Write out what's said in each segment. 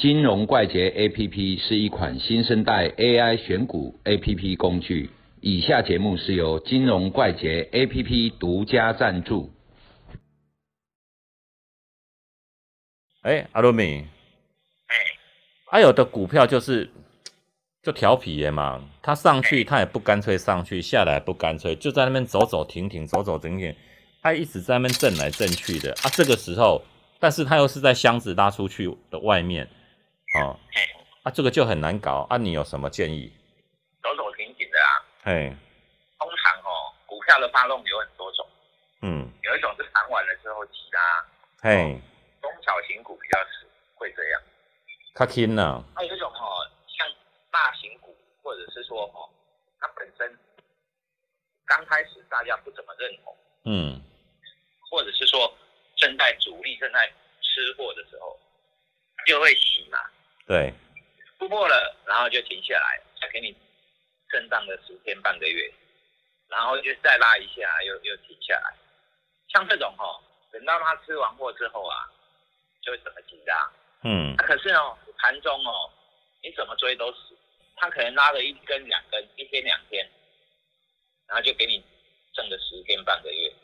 金融怪杰 APP 是一款新生代 AI 选股 APP 工具。以下节目是由金融怪杰 APP 独家赞助。哎，阿罗米，哎，还有的股票就是就调皮耶嘛，它上去它也不干脆上去，下来不干脆，就在那边走走停停，走走停停，它一直在那边震来震去的啊。这个时候，但是它又是在箱子拉出去的外面，哦，哎，啊，这个就很难搞啊。你有什么建议？走走停停的啊。嘿，通常哦，股票的发动有很多种，嗯，有一种是弹完了之后急拉，嘿，中小型股比较是会这样。卡轻呢？还有一种哦，像大型股，或者是说哦，它本身刚开始大家不怎么认同，嗯，或者是说正在主力正在吃货的时候，就会洗嘛，对，突破了，然后就停下来，再给你震荡个十天半个月，然后就再拉一下，又又停下来。像这种哦，等到他吃完货之后啊，就会怎么紧张。嗯啊可是哦，盘中哦，你怎么追都死，他可能拉了一根两根，一天两天，然后就给你挣个十天半个月，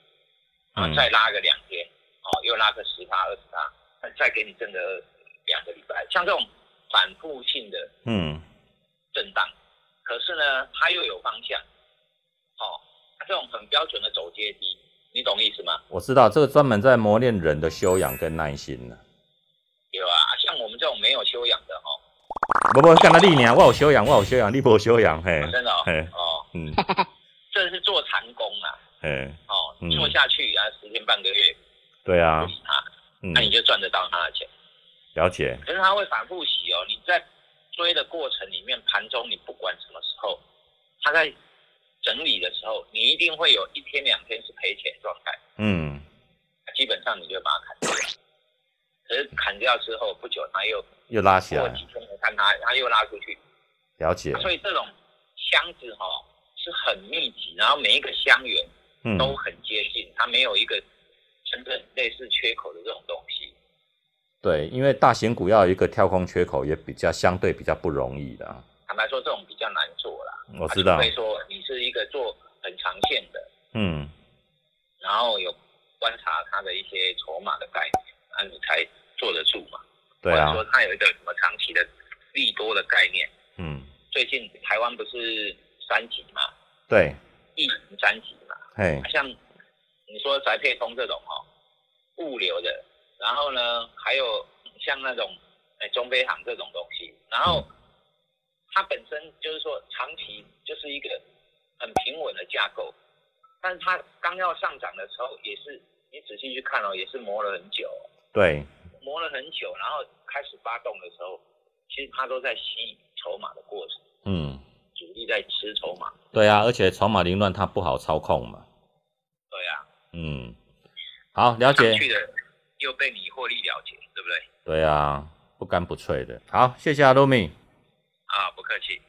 然后嗯再拉个两天，哦，又拉个十趴二十趴，再给你挣个两个礼拜。像这种反复性的嗯，震荡，可是呢，它又有方向，哦，这种很标准的走阶梯，你懂意思吗？我知道这个专门在磨练人的修养跟耐心呢。有啊，像我们这种没有修养的哦，不不，干他你呢？我有修养，我有修养，你无修养，嘿，真的哦，嘿。哦，嗯，这是做长工啊，嘿，哦嗯，做下去然后十天半个月对啊。不，洗它，嗯。那，你就赚得到他的钱。了解，可是它会反复洗哦，你在追的过程里面，盘中你不管什么时候，它在整理的时候，你一定会有一天两天是赔钱状态，嗯，基本上你就把它砍掉。可是砍掉之后不久，它又又拉起来，过几天你看它，它又拉出去，了解，所以这种箱子哈、哦、是很密集，然后每一个箱源嗯，都很接近，它没有一个真正类似缺口的这种东西。对，因为大型股要有一个跳空缺口，也比较相对比较不容易的啊。坦白说，这种比较难做啦。我知道除，非说你是一个做很长线的，嗯，然后有观察它的一些筹码的概念，那你才做得住嘛。对啊或者，说它有一个什么长期的利多的概念。嗯，最近台湾不是三级嘛，对，疫情三级嘛，嘿，像你说宅配通这种哦，物流的，然后呢，还有像那种哎中飞航这种东西，然后它本身就是说长期就是一个很平稳的架构，但是它刚要上涨的时候，也是你仔细去看哦，也是磨了很久，对，磨了很久，然后开始发动的时候，其实它都在吸筹码的过程，嗯，主力在吃筹码，对啊，而且筹码凌乱，它不好操控嘛。对啊，嗯，好，了解上。去的又被你获利了结，对不对？对啊，不干不脆的。好，谢谢阿露米。啊，不客气。